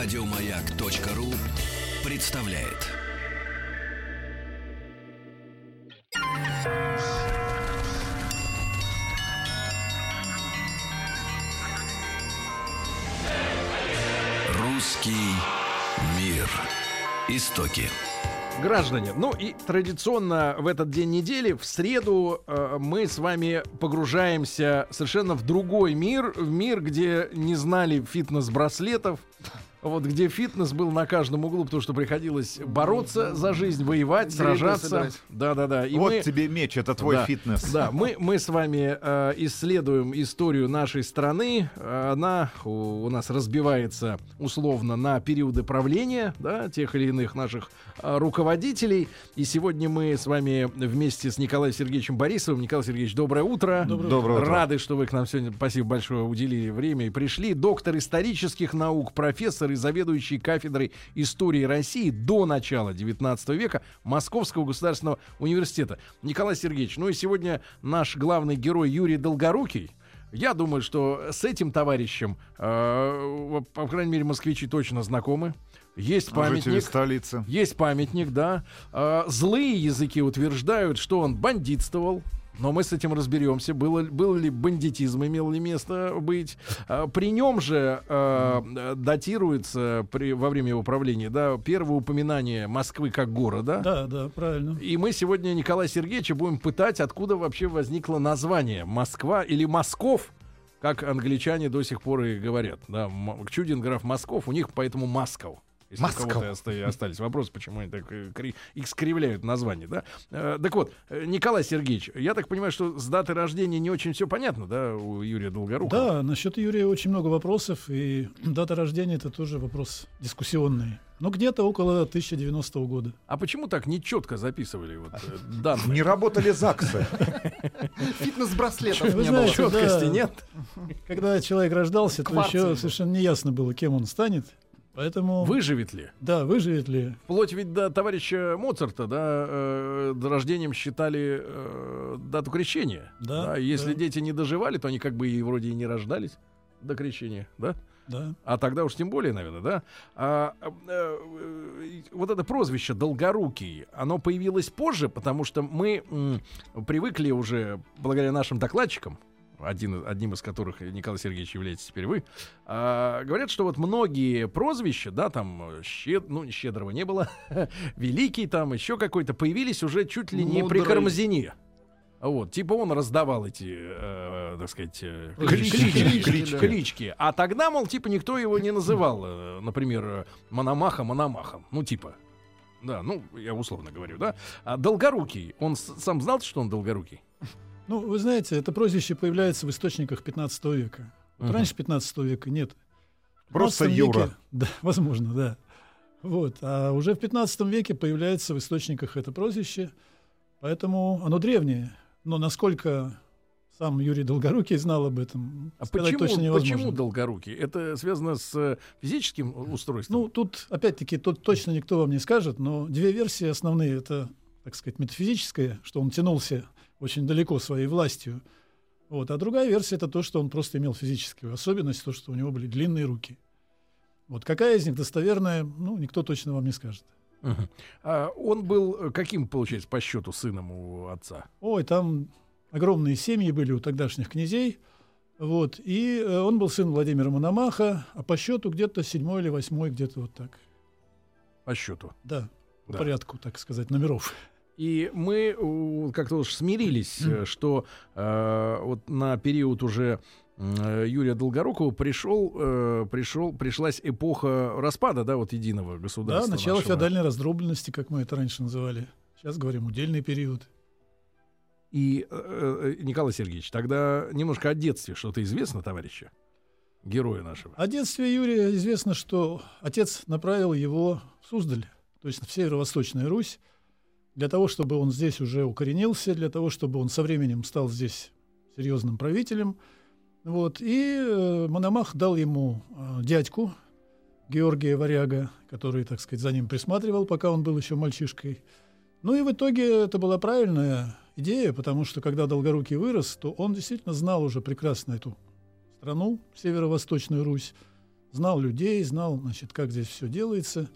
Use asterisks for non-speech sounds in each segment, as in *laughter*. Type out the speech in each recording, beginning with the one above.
Радиомаяк.ру представляет. Русский мир. Истоки. Граждане, ну и традиционно в этот день недели, в среду, э, мы с вами погружаемся совершенно в другой мир, в мир, где не знали фитнес-браслетов, вот где фитнес был на каждом углу, потому что приходилось бороться за жизнь, воевать, сражаться. Да, да, да. И вот мы, тебе меч, это твой да, фитнес. Да, мы, мы с вами э, исследуем историю нашей страны. Она у, у нас разбивается условно на периоды правления, да, тех или иных наших э, руководителей. И сегодня мы с вами вместе с Николаем Сергеевичем Борисовым. Николай Сергеевич, доброе утро. Доброе, доброе утро. Рады, что вы к нам сегодня, спасибо большое, уделили время и пришли. Доктор исторических наук, профессор профессор и заведующий кафедрой истории России до начала 19 века Московского государственного университета. Николай Сергеевич, ну и сегодня наш главный герой Юрий Долгорукий. Я думаю, что с этим товарищем, э, по крайней мере, москвичи точно знакомы. Есть памятник. столицы. Есть памятник, да. Э, злые языки утверждают, что он бандитствовал, но мы с этим разберемся, было, был ли бандитизм, имел ли место быть. А, при нем же э, датируется при, во время его правления да, первое упоминание Москвы как города. Да, да, правильно. И мы сегодня Николая Сергеевича будем пытать, откуда вообще возникло название Москва или Москов, как англичане до сих пор и говорят. Да, Чудин граф Москов, у них поэтому Москов. Если Москва. у кого-то остались вопросы, почему они так э, искривляют название, да? Э, так вот, э, Николай Сергеевич, я так понимаю, что с даты рождения не очень все понятно, да, у Юрия Долгорукова? Да, насчет Юрия очень много вопросов, и дата рождения это тоже вопрос дискуссионный. Ну, где-то около 1090 года. А почему так нечетко записывали вот *laughs* данные? Не работали ЗАГСы. *laughs* Фитнес-браслетов не было. Четкости нет. Когда человек рождался, то еще совершенно неясно было, кем он станет. Поэтому... Выживет ли? Да, выживет ли. Вплоть ведь до товарища Моцарта, да, э, рождением считали э, дату крещения. Да. да если да. дети не доживали, то они как бы и вроде и не рождались до крещения, да? Да. А тогда уж тем более, наверное, да? А, а, а, вот это прозвище Долгорукий, оно появилось позже, потому что мы м, привыкли уже, благодаря нашим докладчикам, один, одним из которых, Николай Сергеевич, являетесь теперь вы, а, говорят, что вот многие прозвища, да, там, щед, ну, щедрого не было, *laughs* великий там, еще какой-то, появились уже чуть ли не Мудрый. при Кармазине. Вот, типа он раздавал эти, э, так сказать, э, клички, клички, клички, клички. А тогда, мол, типа никто его не называл, э, например, Мономаха Мономахом. Ну, типа. Да, ну, я условно говорю, да. А Долгорукий, он сам знал, что он Долгорукий? Ну, вы знаете, это прозвище появляется в источниках 15 века. Вот uh-huh. Раньше 15 века нет. Просто Юра. Веке, *laughs* да, возможно, да. Вот. А уже в 15 веке появляется в источниках это прозвище, поэтому оно древнее. Но насколько сам Юрий Долгорукий знал об этом. А почему, точно невозможно. почему Долгорукий? Это связано с э, физическим устройством? Ну, тут, опять-таки, тут точно никто вам не скажет, но две версии основные. Это, так сказать, метафизическая, что он тянулся очень далеко своей властью. Вот. А другая версия это то, что он просто имел физическую особенность, то, что у него были длинные руки. Вот какая из них достоверная, ну, никто точно вам не скажет. Uh-huh. А он был э, каким, получается, по счету сыном у отца? Ой, там огромные семьи были у тогдашних князей. Вот. И э, он был сын Владимира Мономаха, а по счету где-то седьмой или восьмой, где-то вот так. По счету? Да, по да. порядку, так сказать, номеров. И мы как-то уж смирились, что э, вот на период уже Юрия Долгорукова пришел, э, пришел, пришлась эпоха распада, да, вот единого государства. Да, начало нашего. феодальной раздробленности, как мы это раньше называли. Сейчас говорим удельный период. И, э, э Николай Сергеевич, тогда немножко о детстве что-то известно, товарища? Героя нашего. О детстве Юрия известно, что отец направил его в Суздаль, то есть в северо-восточную Русь, для того, чтобы он здесь уже укоренился, для того, чтобы он со временем стал здесь серьезным правителем. Вот. И э, Мономах дал ему э, дядьку Георгия Варяга, который, так сказать, за ним присматривал, пока он был еще мальчишкой. Ну и в итоге это была правильная идея, потому что когда Долгорукий вырос, то он действительно знал уже прекрасно эту страну, северо-восточную Русь. знал людей, знал, значит, как здесь все делается.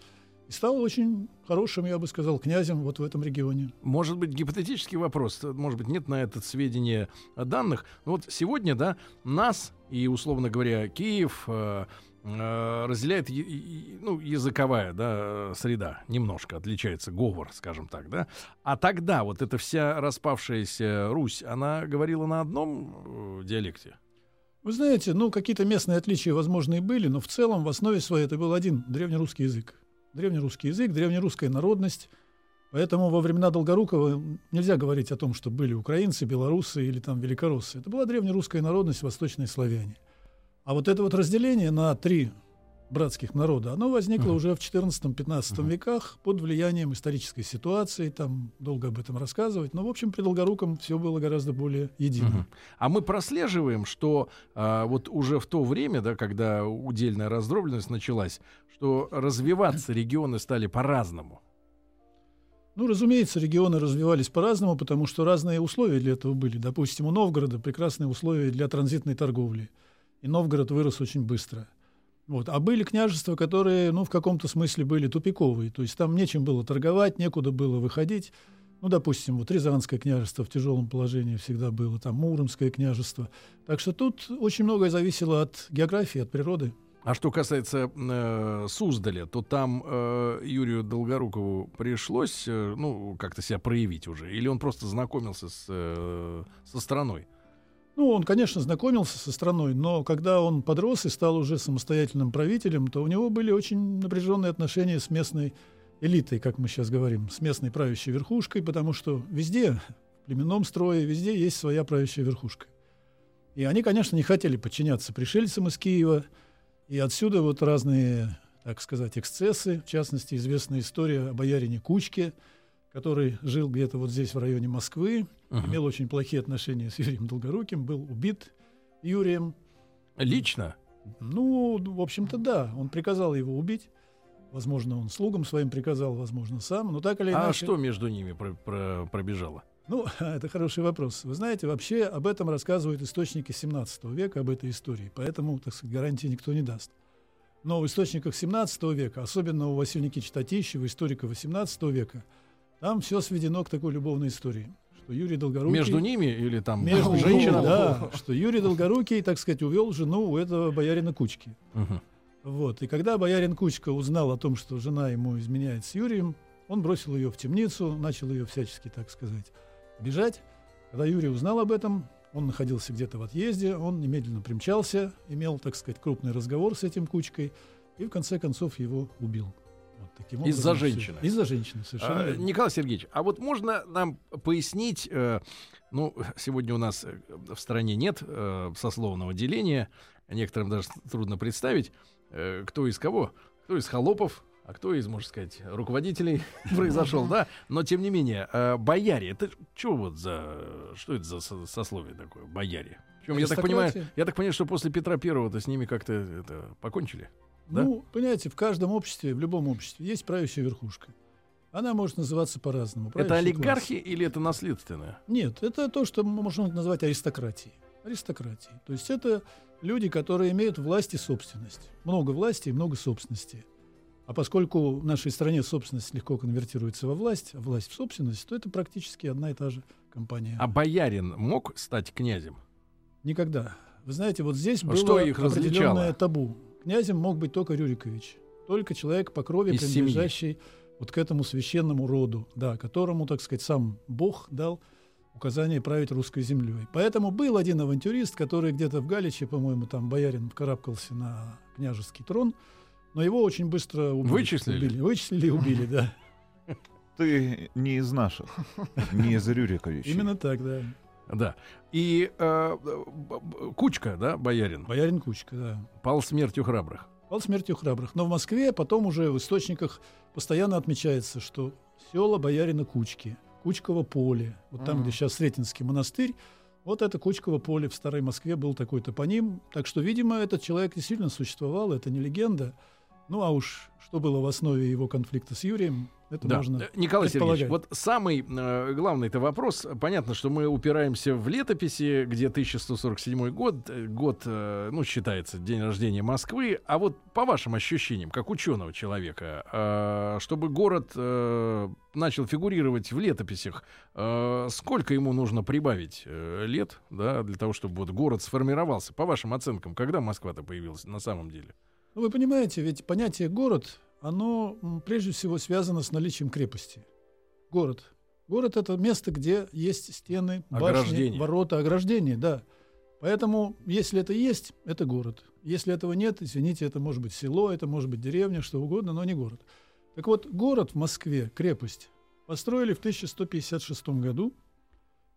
И стал очень хорошим, я бы сказал, князем вот в этом регионе. Может быть, гипотетический вопрос, может быть, нет на этот сведения данных. Но вот сегодня, да, нас и, условно говоря, Киев э, э, разделяет ну, языковая да, среда, немножко отличается говор, скажем так, да. А тогда вот эта вся распавшаяся Русь, она говорила на одном э, диалекте? Вы знаете, ну, какие-то местные отличия, возможно, и были, но в целом в основе своей это был один древнерусский язык. Древнерусский язык, древнерусская народность. Поэтому во времена Долгорукова нельзя говорить о том, что были украинцы, белорусы или там великороссы. Это была древнерусская народность, восточные славяне. А вот это вот разделение на три братских народа, оно возникло уже в 14-15 веках под влиянием исторической ситуации, там долго об этом рассказывать, но, в общем, при Долгоруком все было гораздо более едино. Мгм. А мы прослеживаем, что а, вот уже в то время, да, когда удельная раздробленность началась, что развиваться регионы стали по-разному. Ну, разумеется, регионы развивались по-разному, потому что разные условия для этого были. Допустим, у Новгорода прекрасные условия для транзитной торговли. И Новгород вырос очень быстро. Вот. А были княжества, которые, ну, в каком-то смысле были тупиковые. То есть там нечем было торговать, некуда было выходить. Ну, допустим, вот Рязанское княжество в тяжелом положении всегда было, там Муромское княжество. Так что тут очень многое зависело от географии, от природы. А что касается э, Суздаля, то там э, Юрию Долгорукову пришлось, э, ну, как-то себя проявить уже, или он просто знакомился с, э, со страной? Ну, он, конечно, знакомился со страной, но когда он подрос и стал уже самостоятельным правителем, то у него были очень напряженные отношения с местной элитой, как мы сейчас говорим, с местной правящей верхушкой, потому что везде, в племенном строе, везде есть своя правящая верхушка. И они, конечно, не хотели подчиняться пришельцам из Киева, и отсюда вот разные, так сказать, эксцессы, в частности, известная история о боярине Кучке, который жил где-то вот здесь, в районе Москвы, Мгм. имел очень плохие отношения с Юрием Долгоруким, был убит Юрием. Лично? Ну, в общем-то, да, он приказал его убить. Возможно, он слугам своим приказал, возможно, сам. Но так или А иначе... что между ними про- про- пробежало? Ну, *laughs* это хороший вопрос. Вы знаете, вообще об этом рассказывают источники 17 века, об этой истории. Поэтому, так сказать, гарантии никто не даст. Но в источниках 17 века, особенно у Василия Никитича Татищева, историка 18 века, там все сведено к такой любовной истории. Что Юрий Долгорукий... Между ними или там Между женщина? да, что Юрий Долгорукий, так сказать, увел жену у этого боярина Кучки. Мгм. Вот. И когда боярин Кучка узнал о том, что жена ему изменяет с Юрием, он бросил ее в темницу, начал ее всячески, так сказать, бежать. Когда Юрий узнал об этом, он находился где-то в отъезде, он немедленно примчался, имел, так сказать, крупный разговор с этим Кучкой и в конце концов его убил. Таким Из-за образом всё- женщины. Из-за женщины, совершенно А, верно. Николай Сергеевич, а вот можно нам пояснить, э, ну, сегодня у нас э, в стране нет э, сословного деления, некоторым даже трудно представить, э, кто из кого, кто из холопов, а кто из, можно сказать, руководителей *laughs* произошел, да? Но тем не менее, э, бояре, это что вот за, что это за со- сословие такое, бояре? Причем, я так понимаю, я так понимаю, что после Петра Первого-то с ними как-то это покончили. Да? Ну, понимаете, в каждом обществе, в любом обществе есть правящая верхушка. Она может называться по-разному. Это Правящий класс. олигархи или это наследственное? Нет, это то, что можем назвать аристократией. Аристократией. То есть это люди, которые имеют власть и собственность. Много власти и много собственности. А поскольку в нашей стране собственность легко конвертируется во власть, а власть в собственность, то это практически одна и та же компания. А боярин мог стать князем? Никогда. Вы знаете, вот здесь А было что их различало? определенное табу. Князем мог быть только Рюрикович. Только человек по крови, Из семьи. принадлежащий вот к этому священному роду, да, которому, так сказать, сам Бог дал указание править русской землей. Поэтому был один авантюрист, который где-то в Галиче, по-моему, там боярин вкарабкался на княжеский трон, но его очень быстро убили. Вычислили? Убили. Вычислили и убили, да. Ты не из наших, не из Рюриковича. Именно так, да. Да. И э, Кучка, да, боярин, Боярин Кучка, да. пал смертью храбрых. Пал смертью храбрых. Но в Москве потом уже в источниках постоянно отмечается, что села боярина Кучки, Кучково поле, вот там, Мгм. где сейчас Сретенский монастырь, вот это Кучково поле в Старой Москве был такой топоним. Так что, видимо, этот человек действительно существовал, это не легенда. Ну а уж что было в основе его конфликта с Юрием, Это Да. можно Э, Николай Сергеевич, вот самый э, главный это вопрос. Понятно, что мы упираемся в летописи, где 1147 год, э, год, э, ну, считается день рождения Москвы. А вот по вашим ощущениям, как ученого человека, э, чтобы город э, начал фигурировать в летописях, э, сколько ему нужно прибавить э, лет, да, для того, чтобы вот город сформировался? По вашим оценкам, когда Москва-то появилась на самом деле? Ну, вы понимаете, ведь понятие город, оно прежде всего связано с наличием крепости. Город. Город это место, где есть стены, башни, Ограждения. ворота, ограждения, да. Поэтому, если это есть, это город. Если этого нет, извините, это может быть село, это может быть деревня, что угодно, но не город. Так вот, город в Москве, крепость, построили в 1156 году,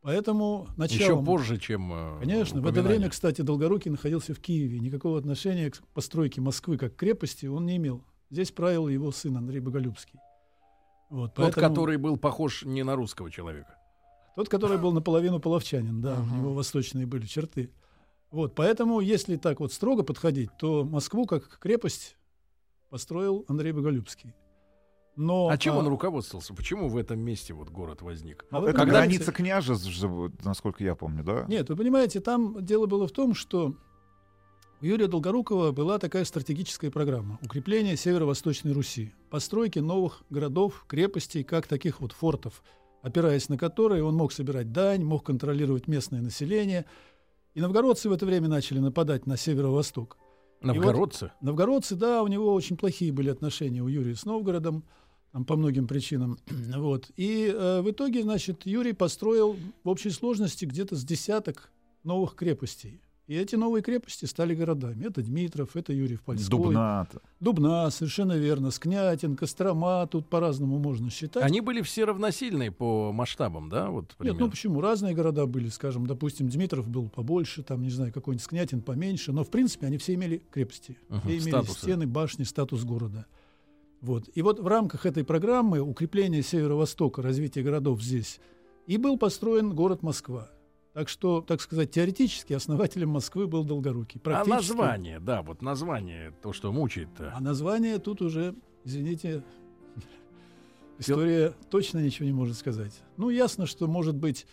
поэтому началом... Еще позже, чем... э, Конечно, в это время, кстати, Долгорукий находился в Киеве. Никакого отношения к постройке Москвы как крепости он не имел. Здесь правил его сын Андрей Боголюбский. Вот, Тот, поэтому- который был похож не на русского человека. Тот, который был наполовину половчанин, да, у Ага. него восточные были черты. Вот, поэтому, если так вот строго подходить, то Москву как крепость построил Андрей Боголюбский. Но, А чем а, он руководствовался? Почему в этом месте вот город возник? а Это Когда- граница княжеств, насколько я помню, да? Нет, вы понимаете, там дело было в том, что у Юрия Долгорукова была такая стратегическая программа укрепления северо-восточной Руси, постройки новых городов, крепостей, как таких вот фортов, опираясь на которые он мог собирать дань, мог контролировать местное население. И новгородцы в это время начали нападать на северо-восток. Новгородцы? Новгородцы, да, у него очень плохие были отношения у Юрия с Новгородом, там, по многим причинам. *clears throat* вот. И э, в итоге, значит, Юрий построил в общей сложности где-то с десяток новых крепостей. И эти новые крепости стали городами. Это Дмитров, это Юрьев Польской. Дубна. Дубна, совершенно верно. Скнятин, Кострома, тут по-разному можно считать. Они были все равносильные по масштабам, да? Вот, Нет, примерно? ну почему? Разные города были, скажем, допустим, Дмитров был побольше, там, не знаю, какой-нибудь Скнятин поменьше, но, в принципе, они все имели крепости, Мгм, все имели статусы. стены, башни, статус города. Вот. И вот в рамках этой программы укрепления северо-востока, развития городов здесь, и был построен город Москва. Так что, так сказать, теоретически основателем Москвы был Долгорукий. А название, да, вот название, то, что мучает-то. А название тут уже, извините, *laughs* история точно ничего не может сказать. Ну, ясно, что может быть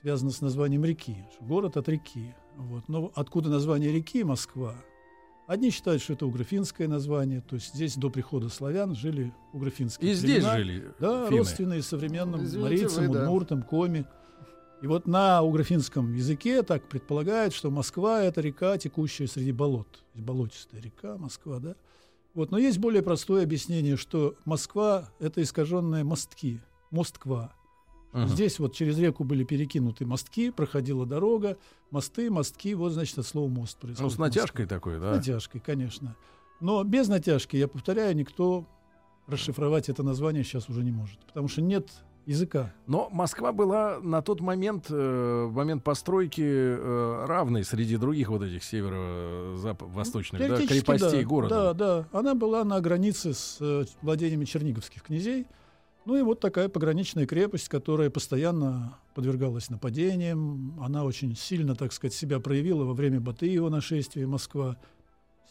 связано с названием реки. Город от реки. Вот. Но откуда название реки Москва? Одни считают, что это угрофинское название, то есть здесь до прихода славян жили угрофинские И здесь племена. жили Да, финны. родственные современным Извините, марийцам, вы, да. удмуртам, коми. И вот на угрофинском языке так предполагают, что Москва — это река, текущая среди болот. Болотистая река Москва, да? Вот. Но есть более простое объяснение, что Москва — это искаженные мостки, Москва. Мгм. Здесь вот через реку были перекинуты мостки, проходила дорога, мосты, мостки, вот, значит, от слова мост Ну, происходит. с натяжкой такой, С да. натяжкой, конечно. Но без натяжки, я повторяю, никто расшифровать это название сейчас уже не может, потому что нет языка. Но Москва была на тот момент, э, в момент постройки, э, равной среди других вот этих северо-восточных да, крепостей да, города. Да, да. Она была на границе с э, владениями черниговских князей. Ну и вот такая пограничная крепость, которая постоянно подвергалась нападениям. Она очень сильно, так сказать, себя проявила во время Батыева нашествия Москва.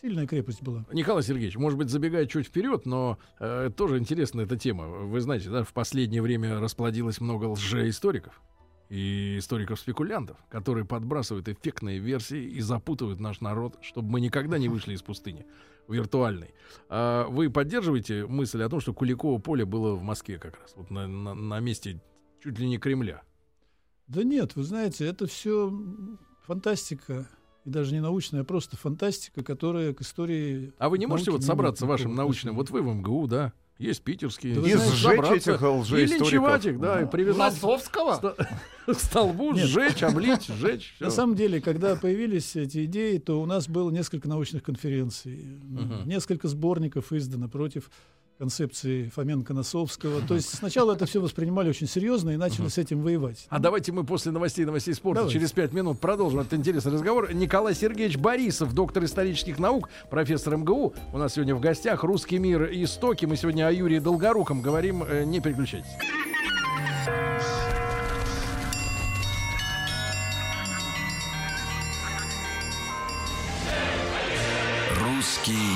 Сильная крепость была. Николай Сергеевич, может быть, забегая чуть вперед, но э, тоже интересна эта тема. Вы знаете, да, в последнее время расплодилось много лжеисториков и историков-спекулянтов, которые подбрасывают эффектные версии и запутывают наш народ, чтобы мы никогда не вышли из пустыни виртуальной. А вы поддерживаете мысль о том, что Куликово поле было в Москве как раз, вот на, на- на месте чуть ли не Кремля? Да нет, вы знаете, это все фантастика. И даже не научная, а просто фантастика, которая к истории... А вы не можете вот собраться вашим научным, вот вы в МГУ, да, есть питерские. Да И сжечь этих И лжеисториков. линчевать их, да, и привязать Лосовского? *laughs* к столбу, Нет. сжечь, облить, сжечь. всё. На самом деле, когда появились эти идеи, то у нас было несколько научных конференций, Мгм. несколько сборников издано против концепции Фоменко-Носовского. То есть сначала это все воспринимали очень серьезно и начали с этим воевать. А давайте мы после новостей новостей спорта Давайте. через пять минут продолжим этот интересный разговор. Николай Сергеевич Борисов, доктор исторических наук, профессор МГУ. У нас сегодня в гостях «Русский мир. Истоки». Мы сегодня о Юрии Долгоруком говорим. Э, Не переключайтесь. Русский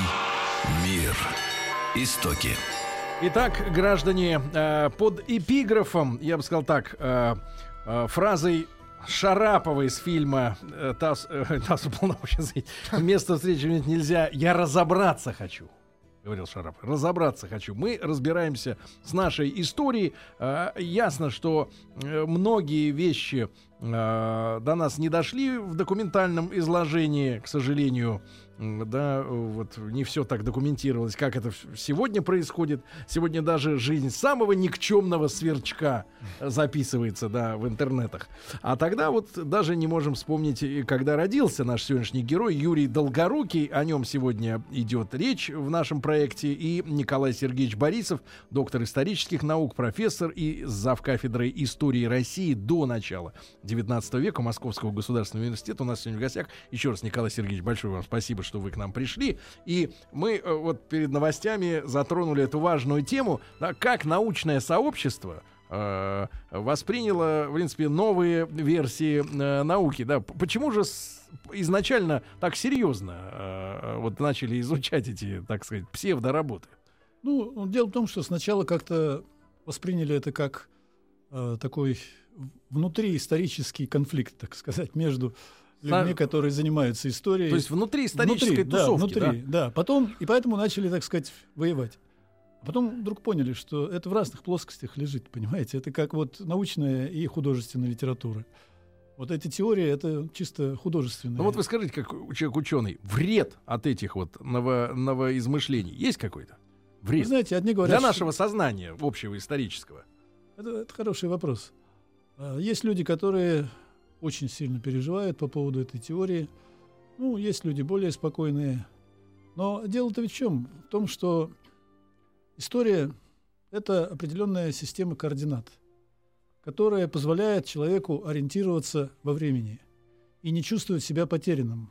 мир. Истоки. Итак, граждане, э, под эпиграфом, я бы сказал так, э, э, фразой Шарапова из фильма «Тасс, «Тасс *laughs* место встречи иметь нельзя, я разобраться хочу» говорил Шарапов. Разобраться хочу. Мы разбираемся с нашей историей. Ясно, что многие вещи э, до нас не дошли в документальном изложении, к сожалению да, вот не все так документировалось, как это сегодня происходит. Сегодня даже жизнь самого никчемного сверчка записывается, да, в интернетах. А тогда вот даже не можем вспомнить, когда родился наш сегодняшний герой Юрий Долгорукий. О нем сегодня идет речь в нашем проекте. И Николай Сергеевич Борисов, доктор исторических наук, профессор и зав. кафедрой истории России до начала 19 века Московского государственного университета. У нас сегодня в гостях. Еще раз, Николай Сергеевич, большое вам спасибо, что вы к нам пришли. И мы э, вот перед новостями затронули эту важную тему, да, как научное сообщество э, восприняло, в принципе, новые версии э, науки. Да. Почему же с, изначально так серьезно э, вот начали изучать эти, так сказать, псевдоработы? Ну, дело в том, что сначала как-то восприняли это как э, такой внутриисторический конфликт, так сказать, между людьми, которые занимаются историей. То есть внутри исторической внутри, тусовки, да? Внутри, да? да. Потом, и поэтому начали, так сказать, воевать. А потом вдруг поняли, что это в разных плоскостях лежит, понимаете? Это как вот научная и художественная литература. Вот эти теории — это чисто художественные. Ну вот вы скажите, как человек ученый, вред от этих вот ново, новоизмышлений есть какой-то? Вред? Вы знаете, одни говорят... Для нашего сознания общего исторического. Это, это хороший вопрос. А, есть люди, которые очень сильно переживают по поводу этой теории. Ну, есть люди более спокойные. Но дело-то ведь в чем? В том, что история — это определенная система координат, которая позволяет человеку ориентироваться во времени и не чувствовать себя потерянным.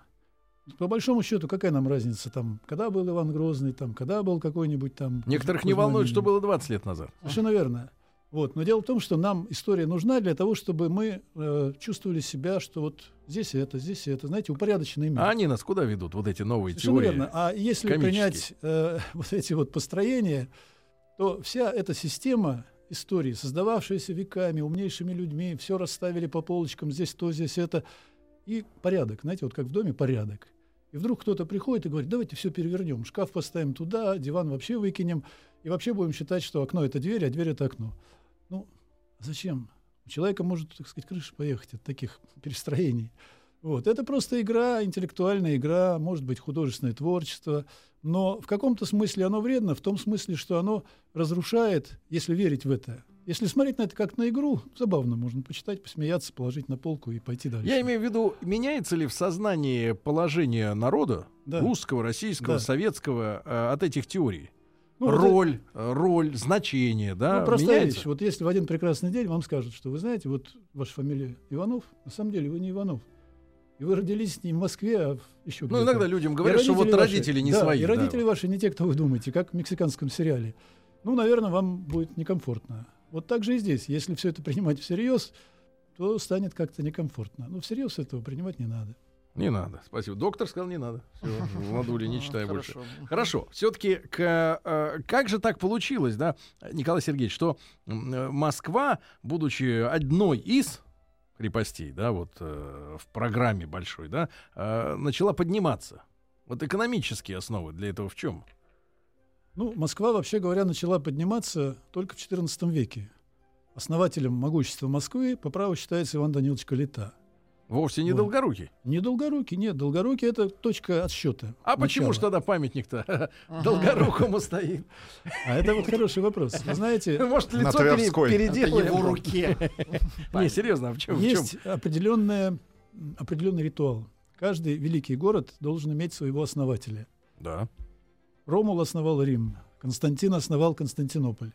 По большому счету, какая нам разница там, когда был Иван Грозный, там, когда был какой-нибудь там... Некоторых не волнует, что было 20 лет назад. Совершенно верно. Вот. Но дело в том, что нам история нужна для того, чтобы мы э, чувствовали себя, что вот здесь это, здесь это, знаете, упорядоченный мир. А они нас куда ведут, вот эти новые Совершенно теории? верно. А если принять э, *laughs* вот эти вот построения, то вся эта система истории, создававшаяся веками, умнейшими людьми, все расставили по полочкам, здесь то, здесь это, и порядок, знаете, вот как в доме порядок. И вдруг кто-то приходит и говорит, давайте все перевернем, шкаф поставим туда, диван вообще выкинем, и вообще будем считать, что окно — это дверь, а дверь — это окно. Ну, зачем? У человека может, так сказать, крыша поехать от таких перестроений. Вот. Это просто игра, интеллектуальная игра, может быть, художественное творчество. Но в каком-то смысле оно вредно, в том смысле, что оно разрушает, если верить в это. Если смотреть на это как на игру, забавно, можно почитать, посмеяться, положить на полку и пойти дальше. Я имею в виду, меняется ли в сознании положение народа, да. русского, российского, да. советского, э, от этих теорий? Ну, роль, это... роль, значение, да, ну, простая меняется? вещь. Вот если в один прекрасный день вам скажут, что вы знаете, вот ваша фамилия Иванов, на самом деле вы не Иванов. И вы родились не в Москве, а еще Ну, иногда людям говорят, что вот родители не да, свои. И родители да. ваши не те, кто вы думаете, как в мексиканском сериале. Ну, наверное, вам будет некомфортно. Вот так же и здесь. Если все это принимать всерьез, то станет как-то некомфортно. Но всерьез этого принимать не надо. Не надо, спасибо. Доктор сказал, не надо. Все, Владули, не читай больше. Хорошо. Все-таки э, как же так получилось, да, Николай Сергеевич, что Москва, будучи одной из крепостей, да, вот э, в программе большой, да, э, начала подниматься. Вот экономические основы для этого в чем? Ну, Москва, вообще говоря, начала подниматься только в XIV веке. Основателем могущества Москвы по праву считается Иван Данилович Калита – Вовсе не вот. Долгорукий. Не Долгорукий, нет. Долгорукий — это точка отсчета. А начала. почему же тогда памятник-то Долгорукому стоит? А это вот хороший вопрос. Вы знаете... *laughs* Может, лицо переделали в руке. Не, серьезно, а в чем? Есть определенный ритуал. Каждый великий город должен иметь своего основателя. Да. Ромул основал Рим, Константин основал Константинополь.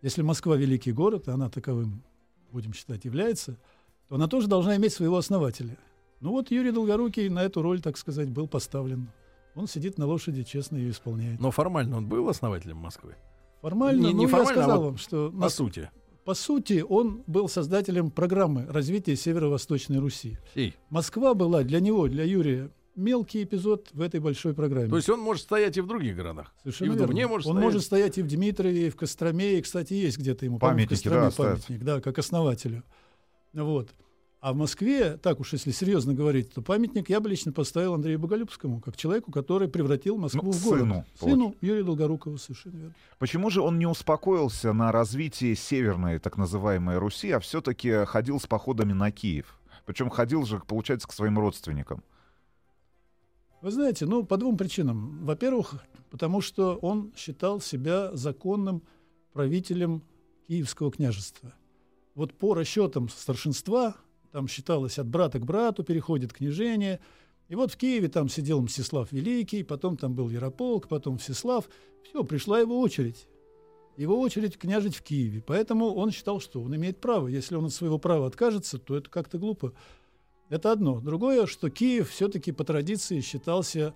Если Москва великий город, и она таковым, будем считать, является — то она тоже должна иметь своего основателя. Ну вот Юрий Долгорукий на эту роль, так сказать, был поставлен. Он сидит на лошади, честно ее исполняет. Но формально он был основателем Москвы? Формально, не, ну, не формально, я сказал а вам, что... По сути. По сути, он был создателем программы развития Северо-Восточной Руси. Эй. Москва была для него, для Юрия, мелкий эпизод в этой большой программе. То есть он может стоять и в других городах. Совершенно и в верно. Дубне может Он стоять. может стоять и в Дмитрове, и в Костроме, и, кстати, есть где-то ему Памятники, Костроме да, памятник, да, как основателю. Вот. А в Москве, так уж если серьезно говорить, то памятник я бы лично поставил Андрею Боголюбскому, как человеку, который превратил Москву Ну, в город. сыну, Сыну Юрия Долгорукову, совершенно верно. Почему же он не успокоился на развитии северной так называемой Руси, а все-таки ходил с походами на Киев? Причем ходил же, получается, к своим родственникам. Вы знаете, ну, по двум причинам. Во-первых, потому что он считал себя законным правителем Киевского княжества. Вот по расчетам старшинства, там считалось от брата к брату переходит княжение. И вот в Киеве там сидел Мстислав Великий, потом там был Ярополк, потом Всеслав. Все, пришла его очередь. Его очередь княжить в Киеве. Поэтому он считал, что он имеет право. Если он от своего права откажется, то это как-то глупо. Это одно. Другое, что Киев все-таки по традиции считался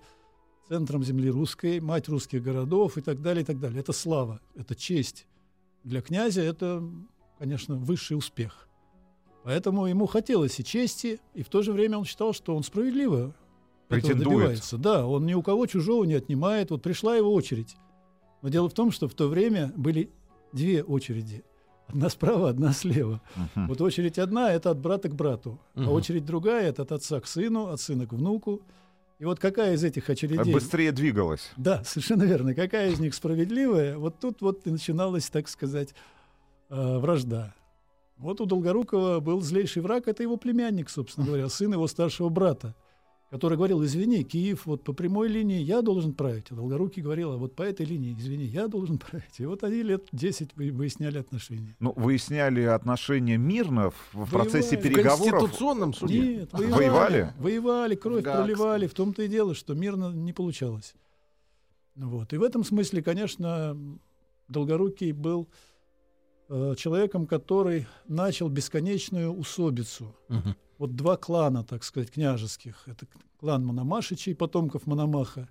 центром земли русской, мать русских городов и так далее, и так далее. Это слава, это честь. Для князя это, конечно, высший успех. Поэтому ему хотелось и чести, и в то же время он считал, что он справедливо этого Претендует. добивается. Да, он ни у кого чужого не отнимает. Вот пришла его очередь. Но дело в том, что в то время были две очереди. Одна справа, одна слева. Мгм. Вот очередь одна – это от брата к брату, Мгм. а очередь другая – это от отца к сыну, от сына к внуку. И вот какая из этих очередей... Быстрее двигалась. Да, совершенно верно. Какая из них справедливая? Вот тут вот и начиналась, так сказать, э, вражда. Вот у Долгорукова был злейший враг, это его племянник, собственно *laughs* говоря, сын его старшего брата, который говорил, извини, Киев вот по прямой линии я должен править. А Долгорукий говорил, а вот по этой линии, извини, я должен *laughs* править. И вот они лет 10 вы- выясняли отношения. Ну, выясняли отношения мирно в, в процессе Воевали. В переговоров. Конституционном суде. Нет, Воевали? воевали. Воевали, кровь Гаагском. проливали. В том-то и дело, что мирно не получалось. Вот. И в этом смысле, конечно, Долгорукий был э, человеком, который начал бесконечную усобицу. Мгм. Вот два клана, так сказать, княжеских. Это клан Мономашичей, потомков Мономаха,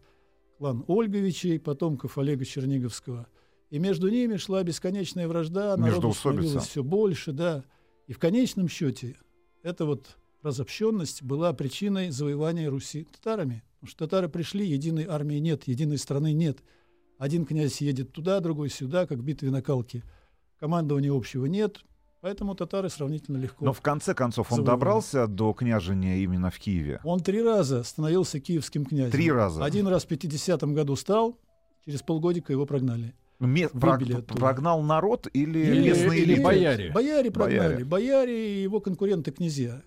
клан Ольговичей, потомков Олега Черниговского. И между ними шла бесконечная вражда, народу становилось все больше, да. И в конечном счете эта вот разобщенность была причиной завоевания Руси татарами. Потому что татары пришли, единой армии нет, единой страны нет. Один князь едет туда, другой сюда, как в битве на Калке. Командования общего нет, поэтому татары сравнительно легко. Но в конце концов он Завоевали. добрался до княжения именно в Киеве. Он три раза становился киевским князем. Три раза. Один раз в 50-м году стал, через полгодика его прогнали. Ме- прог- Выбили оттуда. прогнал народ или, Или- местные или элиты? бояре. Бояре прогнали. Бояре. Бояре, и его конкуренты князья.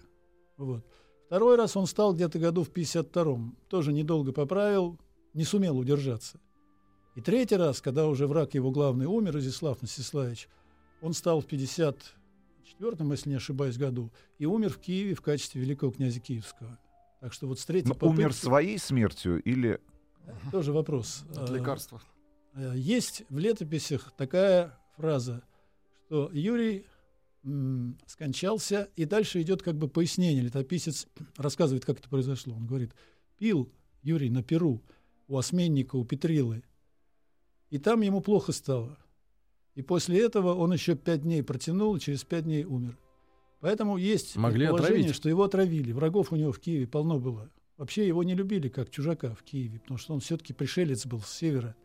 Вот. Второй раз он стал где-то году в 52-м. Тоже недолго поправил, не сумел удержаться. И третий раз, когда уже враг его главный умер, Изяслав Мстиславич, он стал в 54-м, если не ошибаюсь, году, и умер в Киеве в качестве великого князя Киевского. Так что вот с третьей Но Ну, умер попытки- своей смертью или... Тоже вопрос. От А, лекарства. Э, Есть в летописях такая фраза, что Юрий скончался, и дальше идет как бы пояснение. Летописец рассказывает, как это произошло. Он говорит, пил Юрий на Перу у осменника, у Петрилы, и там ему плохо стало. И после этого он еще пять дней протянул, и через пять дней умер. Поэтому есть Могли отравить. что его отравили. Врагов у него в Киеве полно было. Вообще его не любили как чужака в Киеве, потому что он все-таки пришелец был с севера.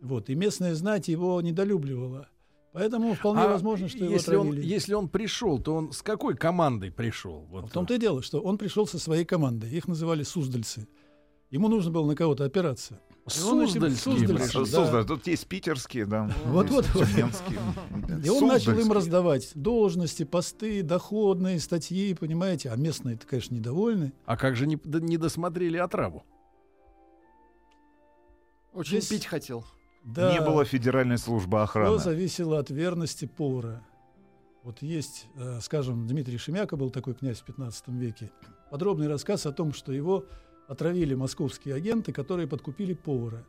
Вот. И местная знать его недолюбливала. Поэтому вполне А возможно, что его если он, отравили. если он пришел, то он с какой командой пришел? Вот, В том-то и дело, что он пришел со своей командой. Их называли суздальцы. Ему нужно было на кого-то опираться. Суздальцы, пришли. да. Суздаль, тут есть питерские, да. Вот-вот. есть тюменские. И он начал им раздавать должности, посты, доходные статьи, понимаете. А местные-то, конечно, недовольны. А как же не, не досмотрели отраву? Очень Здесь- пить хотел. Да, Не было федеральной службы Все охраны. зависело от верности повара. Вот есть, э, скажем, Дмитрий Шемяка был такой князь в 15 веке. Подробный рассказ о том, что его отравили московские агенты, которые подкупили повара.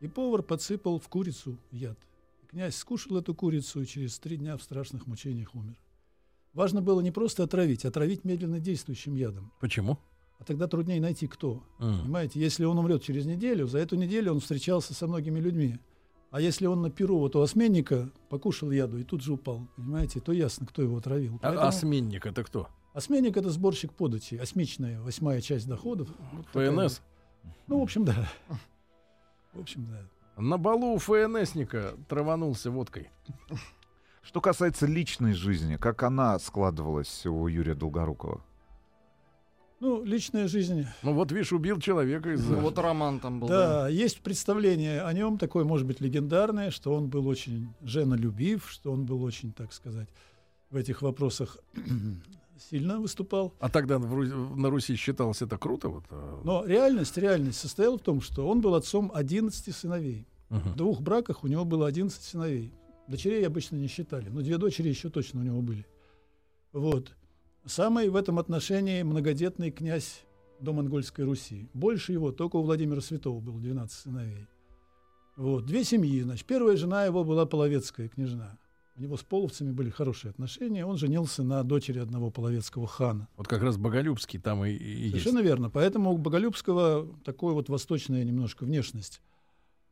И повар подсыпал в курицу яд. Князь скушал эту курицу и через три дня в страшных мучениях умер. Важно было не просто отравить, а отравить медленно действующим ядом. Почему? А тогда труднее найти кто. М. Понимаете, если он умрет через неделю, за эту неделю он встречался со многими людьми. А если он на перу вот у осменника покушал яду и тут же упал, понимаете, то ясно, кто его отравил. А, Поэтому а сменник это кто? Осменник это сборщик подати, осмичная, восьмая часть доходов. ФНС. Ну, в общем, да. В общем, да. На балу у ФНСника траванулся водкой. Что касается личной жизни, как она складывалась у Юрия Долгорукова? Ну, личная жизнь. Ну вот, видишь, убил человека из-за... Ну, вот роман там был. Да, есть представление о нем такое, может быть, легендарное, что он был очень женолюбив, что он был очень, так сказать, в этих вопросах сильно выступал. А тогда на Руси считалось это круто? Вот, а, Но реальность, реальность состояла в том, что он был отцом 11 сыновей. мгм. В двух браках у него было 11 сыновей. Дочерей обычно не считали, но две дочери еще точно у него были. Вот. Самый в этом отношении многодетный князь до Монгольской Руси. Больше его только у Владимира Святого было 12 сыновей. Вот. Две семьи. Значит, первая жена его была половецкая княжна. У него с половцами были хорошие отношения. Он женился на дочери одного половецкого хана. Вот как раз Боголюбский там и, и есть. Совершенно верно. Поэтому у Боголюбского такой вот восточная немножко внешность.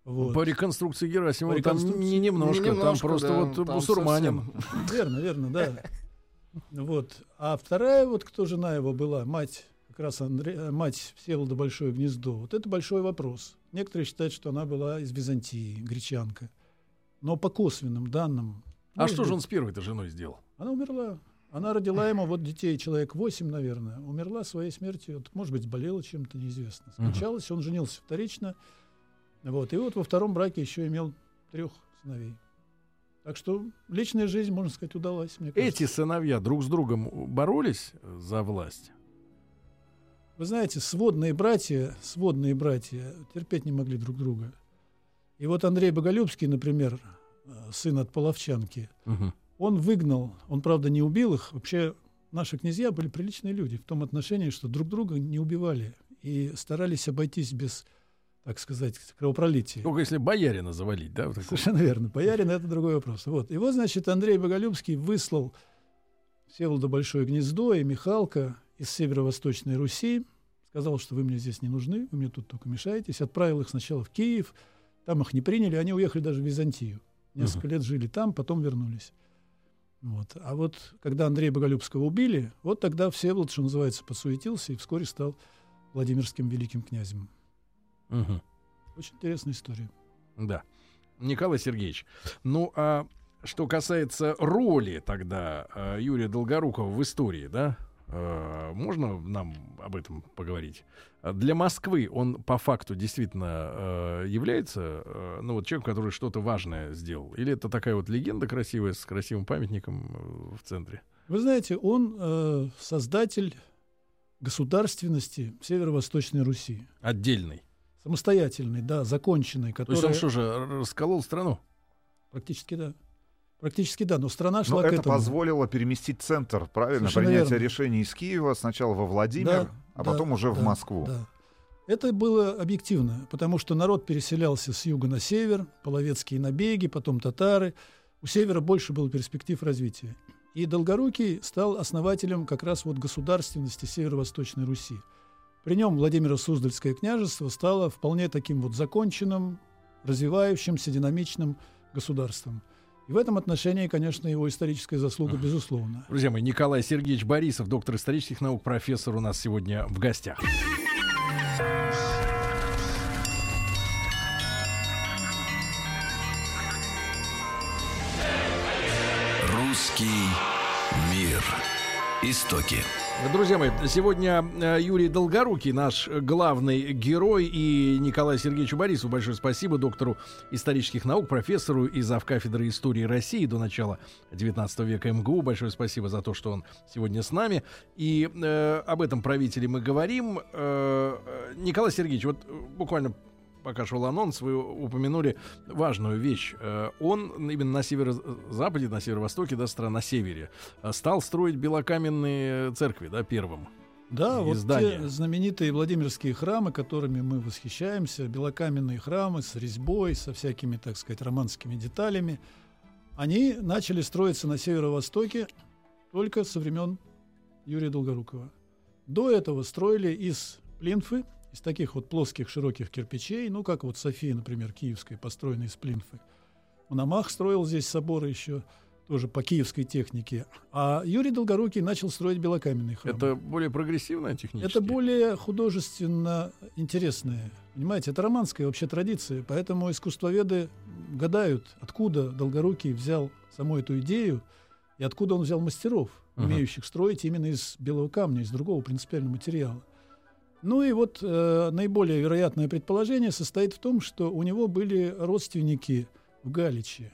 Вот. По реконструкции Герасимова По там реконструкции. не немножко, Не немножко, там просто да, вот там бусурманин. совсем. Верно, верно, да. *laughs* Вот. А вторая, вот кто жена его была, мать, как раз Андре- э, мать Всеволода Большое Гнездо, вот это большой вопрос. Некоторые считают, что она была из Византии, гречанка. Но по косвенным данным... А может что же он с первой-то женой сделал? Она умерла. Она родила ему вот детей, человек 8, наверное. Умерла своей смертью. Вот, может быть, болела чем-то, неизвестно. Скончалась, он женился вторично. Вот. И вот во втором браке еще имел трех сыновей. Так что личная жизнь, можно сказать, удалась, мне кажется. Эти сыновья друг с другом боролись за власть? Вы знаете, сводные братья, сводные братья терпеть не могли друг друга. И вот Андрей Боголюбский, например, сын от Половчанки, Мгм. он выгнал, он, правда, не убил их. Вообще, наши князья были приличные люди в том отношении, что друг друга не убивали и старались обойтись без, так сказать, кровопролития. Только если боярина завалить, да? вот? Совершенно верно. Боярин — это другой вопрос. Вот. И вот, значит, Андрей Боголюбский выслал Всеволода Большое Гнездо и Михалка из северо-восточной Руси. Сказал, что вы мне здесь не нужны, вы мне тут только мешаетесь. Отправил их сначала в Киев. Там их не приняли, они уехали даже в Византию. Несколько лет жили там, потом вернулись. Вот. А вот когда Андрея Боголюбского убили, вот тогда Всеволод, что называется, подсуетился и вскоре стал Владимирским великим князем. Мгм. Очень интересная история. Да. Николай Сергеевич, ну а что касается роли тогда э, Юрия Долгорукова в истории, да, можно нам об этом поговорить? Для Москвы он по факту действительно э, является, э, ну вот человеком, который что-то важное сделал, или это такая вот легенда красивая с красивым памятником э, в центре? Вы знаете, он э, создатель государственности северо-восточной Руси. Отдельный. Самостоятельный, да, законченный, То есть который... он что же расколол страну? Практически да. Практически да, но страна Но шла к это этому. позволило переместить центр, правильно? Совершенно Принятие верно. решений из Киева сначала во Владимир, Да, а да, потом уже в да, Москву. да. Это было объективно, потому что народ переселялся с юга на север, половецкие набеги, потом татары. У севера больше было перспектив развития. И Долгорукий стал основателем как раз вот государственности северо-восточной Руси. При нем Владимиро Суздальское княжество стало вполне таким вот законченным, развивающимся, динамичным государством. И в этом отношении, конечно, его историческая заслуга, безусловно. Друзья мои, Николай Сергеевич Борисов, доктор исторических наук, профессор у нас сегодня в гостях. Истоки. Друзья мои, сегодня э, Юрий Долгорукий, наш главный герой, и Николаю Сергеевичу Борисову большое спасибо, доктору исторических наук, профессору и завкафедры истории России до начала 19 века МГУ. Большое спасибо за то, что он сегодня с нами. И э, об этом правителе мы говорим. Э, э, Николай Сергеевич, вот буквально пока шел анонс, вы упомянули важную вещь. Э, Он именно на северо-западе, на северо-востоке, да, страна на севере, э, стал строить белокаменные церкви, да, первым. Да, вот здания. те знаменитые Владимирские храмы, которыми мы восхищаемся, белокаменные храмы с резьбой, со всякими, так сказать, романскими деталями, они начали строиться на северо-востоке только со времен Юрия Долгорукова. До этого строили из плинфы, из таких вот плоских широких кирпичей, ну, как вот София, например, киевская, построенная из плинфы. Мономах строил здесь соборы еще. тоже по киевской технике. А Юрий Долгорукий начал строить белокаменный храм. Это более прогрессивная технически? Это более художественно интересное. Понимаете, это романская вообще традиция. Поэтому искусствоведы гадают, откуда Долгорукий взял саму эту идею и откуда он взял мастеров, умеющих строить именно из белого камня, из другого принципиального материала. Ну и вот э, наиболее вероятное предположение состоит в том, что у него были родственники в Галиче.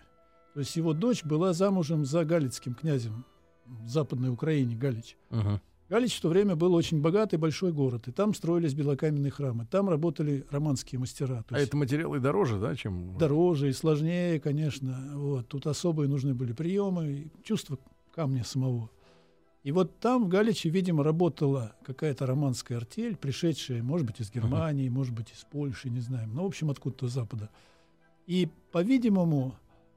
То есть его дочь была замужем за галицким князем в Западной Украине, Галич. Мгм. Галич в то время был очень богатый большой город, и там строились белокаменные храмы, там работали романские мастера. А это материалы дороже, да, чем... дороже и сложнее, конечно. Вот. Тут особые нужны были приемы, чувство камня самого. И вот там в Галиче, видимо, работала какая-то романская артель, пришедшая, может быть, из Германии, может быть, из Польши, не знаю. Ну, в общем, откуда-то с Запада. И, по-видимому,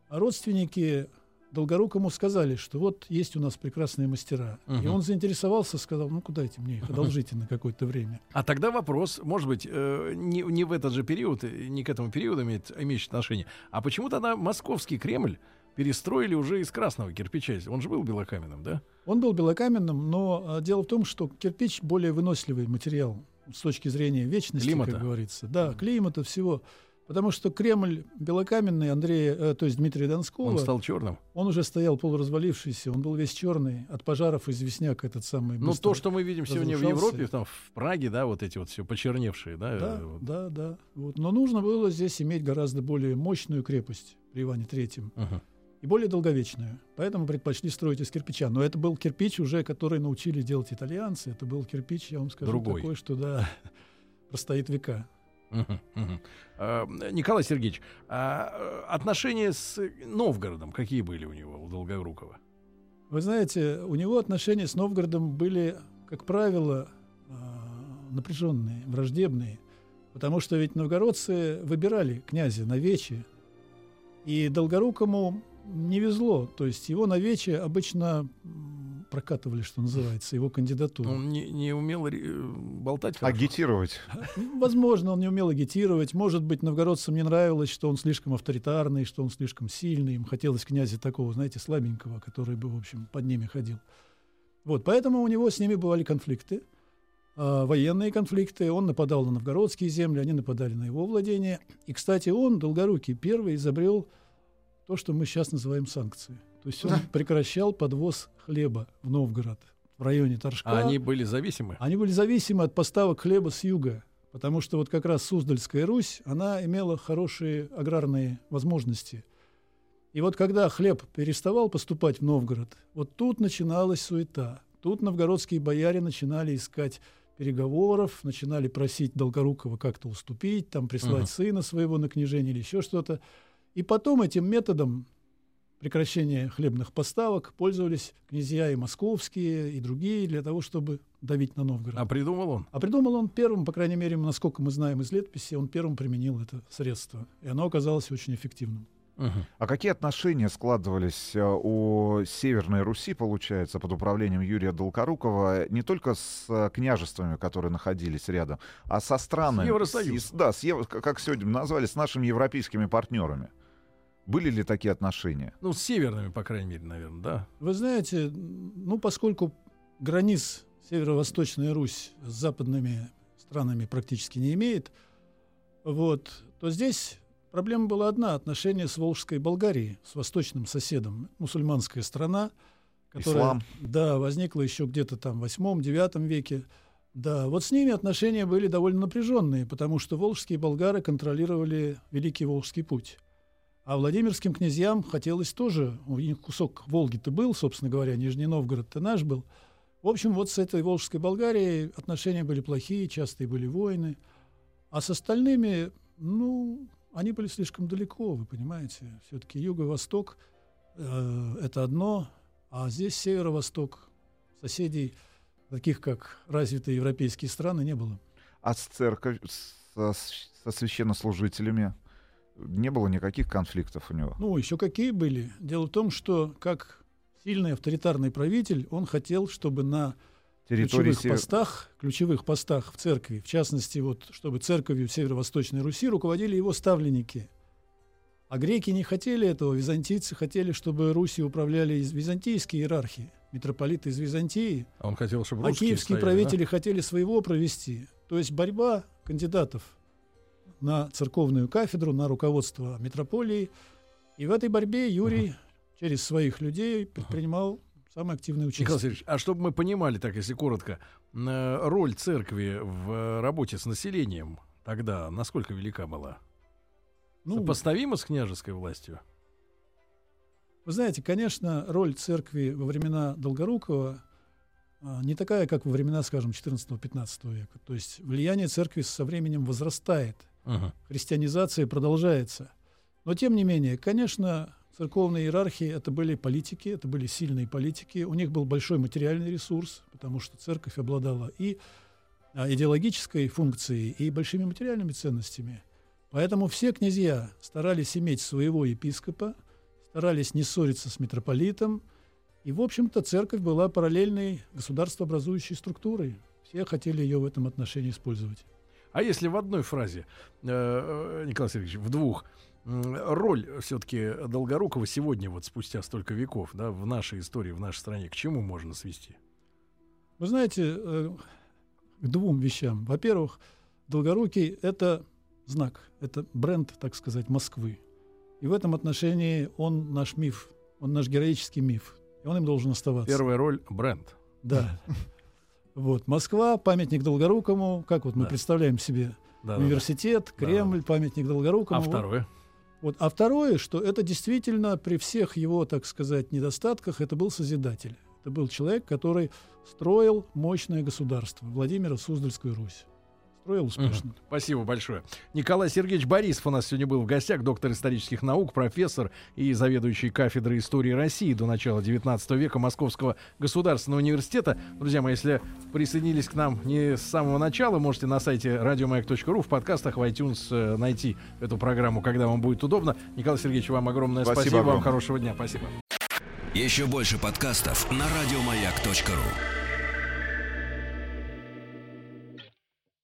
родственники Долгорукому сказали, что вот есть у нас прекрасные мастера. И Мгм. он заинтересовался, сказал, ну, куда дайте мне их, *laughs* одолжите на какое-то время. А тогда вопрос, может быть, э, не, не в этот же период, не к этому периоду имеет, имеющий отношение, а почему тогда московский Кремль перестроили уже из красного кирпича? Он же был белокаменным, да? Он был белокаменным, но а, дело в том, что кирпич более выносливый материал с точки зрения вечности, Климата. как говорится. Да, климата всего. Потому что Кремль белокаменный Андрея, э, то есть Дмитрия Донского, Он он, стал черным. уже стоял полуразвалившийся, он был весь черный, от пожаров известняк этот самый. Ну, то, что мы видим сегодня в. Европе, там, в Праге, да, вот эти вот все почерневшие, да? Да, вот. да, да. Вот. Но нужно было здесь иметь гораздо более мощную крепость при Иване Третьем Мгм. И более долговечную. Поэтому предпочли строить из кирпича. Но это был кирпич уже, который научили делать итальянцы. Это был кирпич, я вам скажу, Другой. такой, что да, *laughs* простоит века. А, Николай Сергеевич, а, отношения с Новгородом какие были у него, у Долгорукова? Вы знаете, у него отношения с Новгородом были, как правило, а, напряженные, враждебные. Потому что ведь новгородцы выбирали князя на вече, и Долгорукому не везло. То есть его на вече обычно прокатывали, что называется, его кандидатуру. Он не, не умел э, болтать хорошо? Агитировать. *laughs* Возможно, он не умел агитировать. Может быть, новгородцам не нравилось, что он слишком авторитарный, что он слишком сильный. Им хотелось князя такого, знаете, слабенького, который бы, в общем, под ними ходил. Вот, поэтому у него с ними бывали конфликты, а, военные конфликты. Он нападал на новгородские земли, они нападали на его владения. И, кстати, он, Долгорукий, первый изобрел то, что мы сейчас называем санкции. То есть он прекращал подвоз хлеба в Новгород в районе Торжка. А они были зависимы? Они были зависимы от поставок хлеба с юга, потому что вот как раз Суздальская Русь, она имела хорошие аграрные возможности. И вот когда хлеб переставал поступать в Новгород, вот тут начиналась суета. Тут новгородские бояре начинали искать переговоров, начинали просить Долгорукова как-то уступить, там прислать Мгм. сына своего на княжение или еще что-то. И потом этим методом прекращения хлебных поставок пользовались князья и московские, и другие для того, чтобы давить на Новгород. А придумал он? А придумал он первым, по крайней мере, насколько мы знаем из летописи, он первым применил это средство. И оно оказалось очень эффективным. Мгм. А какие отношения складывались э, у Северной Руси, получается, под управлением Юрия Долгорукова, не только с э, княжествами, которые находились рядом, а со странами... С Евросоюзом. с- да, с как сегодня назвали, с нашими европейскими партнерами. Были ли такие отношения? Ну, с северными, по крайней мере, наверное, да. Вы знаете, ну, поскольку границ Северо-Восточная Русь с западными странами практически не имеет, вот, то здесь проблема была одна — отношения с Волжской Болгарией, с восточным соседом, мусульманская страна, которая, Ислам. да, возникла еще где-то там в 8-9 веке. Да, вот с ними отношения были довольно напряженные, потому что волжские болгары контролировали Великий Волжский путь. А Владимирским князьям хотелось тоже, у них кусок Волги-то был, собственно говоря, Нижний Новгород-то наш был. В общем, вот с этой Волжской Болгарией отношения были плохие, частые были войны. А с остальными, ну, они были слишком далеко, вы понимаете. Все-таки юго-восток э, это одно, а здесь северо-восток. Соседей, таких как развитые европейские страны, не было. А с церковью, со, со священнослужителями не было никаких конфликтов у него? Ну, еще какие были. Дело в том, что как сильный авторитарный правитель, он хотел, чтобы на Территории ключевых север- постах, ключевых постах в церкви, в частности, вот, чтобы церковью Северо-Восточной Руси руководили его ставленники. А греки не хотели этого, византийцы хотели, чтобы Русью управляли из византийские иерархии, митрополиты из Византии, А он хотел, чтобы а киевские стояли, правители хотели своего провести. То есть борьба кандидатов на церковную кафедру, на руководство митрополии. И в этой борьбе Юрий через своих людей предпринимал самое активное да? Николай участие. Сергеевич, а чтобы мы понимали, так если коротко, э, роль церкви в работе с населением тогда насколько велика была? Ну, Сопоставима с княжеской властью? Вы знаете, конечно, роль церкви во времена Долгорукова а, не такая, как во времена, скажем, 14-15 века. То есть влияние церкви со временем возрастает, Мгм. христианизация продолжается. Но тем не менее, конечно, церковные иерархии это были политики, это были сильные политики. У них был большой материальный ресурс, потому что церковь обладала и а, идеологической функцией, и большими материальными ценностями. Поэтому все князья старались иметь своего епископа, старались не ссориться с митрополитом. И, в общем-то, церковь была параллельной государствообразующей структурой. Все хотели ее в этом отношении использовать. А если в одной фразе, э, э, Николай Сергеевич, в двух, роль все-таки Долгорукова сегодня, вот спустя столько веков, да, в нашей истории, в нашей стране, к чему можно свести? Вы знаете, э, к двум вещам. Во-первых, Долгорукий – это знак, это бренд, так сказать, Москвы. И в этом отношении он наш миф, он наш героический миф. И он им должен оставаться. Первая роль — бренд. Да. *laughs* Вот, Москва, памятник Долгорукому, как вот мы Да. представляем себе Да, университет, Кремль, памятник Долгорукому. А второе? Вот. А второе, что это действительно при всех его, так сказать, недостатках, это был Созидатель. Это был человек, который строил мощное государство, Владимира Суздальскую Русь. Строил успешно. Спасибо большое. Николай Сергеевич Борисов у нас сегодня был в гостях, доктор исторических наук, профессор и заведующий кафедрой истории России до начала 19 века Московского государственного университета. Друзья мои, если присоединились к нам не с самого начала, можете на сайте радиомаяк.ру в подкастах в iTunes э, найти эту программу, когда вам будет удобно. Николай Сергеевич, вам огромное Спасибо спасибо. Вам огромное. хорошего дня. Спасибо. Еще больше подкастов на радиомаяк.ру.